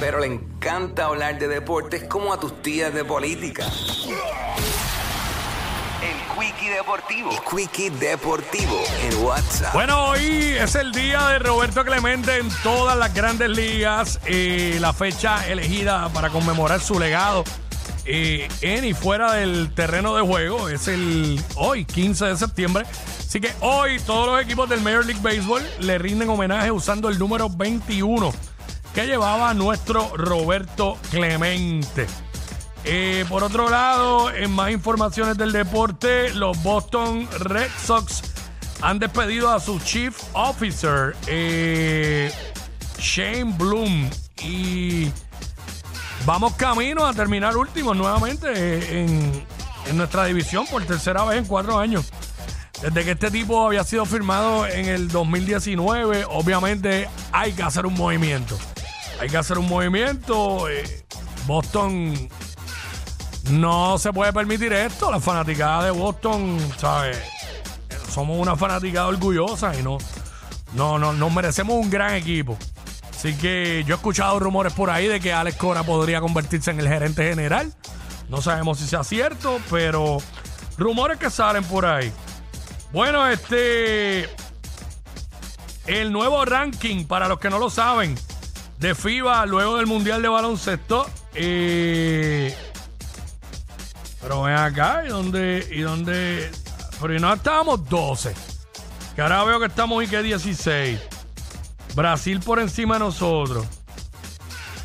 pero le encanta hablar de deportes como a tus tías de política. El Quickie Deportivo. El Quickie Deportivo en WhatsApp. Bueno, hoy es el día de Roberto Clemente en todas las grandes ligas. eh, la fecha elegida para conmemorar su legado eh, en y fuera del terreno de juego es el hoy, 15 de septiembre. Así que hoy todos los equipos del Major League Baseball le rinden homenaje usando el número 21 que llevaba nuestro Roberto Clemente. Eh, por otro lado, en más informaciones del deporte, los Boston Red Sox han despedido a su chief officer, eh, Shane Bloom. Y vamos camino a terminar últimos nuevamente eh, en, en nuestra división por tercera vez en cuatro años. Desde que este tipo había sido firmado en el 2019, obviamente hay que hacer un movimiento. Hay que hacer un movimiento. eh, Boston no se puede permitir esto. La fanaticada de Boston, ¿sabes? Somos una fanaticada orgullosa y no, no, no, nos merecemos un gran equipo. Así que yo he escuchado rumores por ahí de que Alex Cora podría convertirse en el gerente general. No sabemos si sea cierto, pero rumores que salen por ahí. Bueno, este. El nuevo ranking, para los que no lo saben, de FIBA luego del Mundial de Baloncesto. eh, pero ven acá, ¿y dónde? ¿Y dónde? Pero no estábamos 12. Que ahora veo que estamos y que 16. Brasil por encima de nosotros.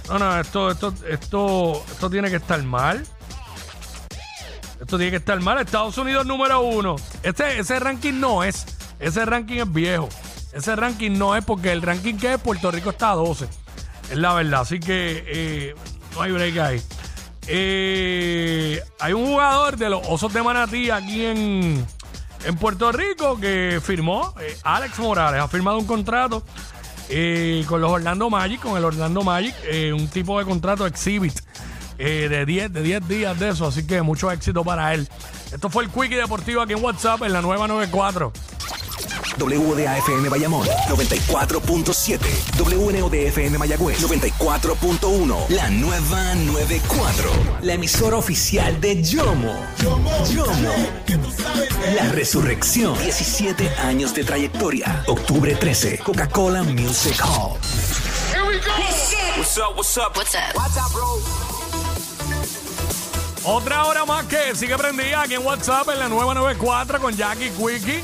No, no, esto, esto, esto, esto tiene que estar mal. Esto tiene que estar mal. Estados Unidos número uno. Ese, ese ranking no es. Ese ranking es viejo. Ese ranking no es porque el ranking que es Puerto Rico está a 12. Es la verdad. Así que eh, no hay break ahí. Eh, hay un jugador de los Osos de Manatí aquí en, en Puerto Rico que firmó, eh, Alex Morales, ha firmado un contrato con los Orlando Magic, con el Orlando Magic, un tipo de contrato exhibit de 10 de 10 días de eso, así que mucho éxito para él. Esto fue el Quickie Deportivo aquí en WhatsApp en la nueva 94. WDAFM Bayamón 94.7. WNODFM Mayagüez 94.1. La nueva 94. La emisora oficial de Yomo. Yomo. La resurrección. 17 años de trayectoria. Octubre 13. Coca-Cola Music Hall. What's up, what's up? What's up? Otra hora más que sigue prendida aquí en WhatsApp en la nueva 94 con Jackie Quickie.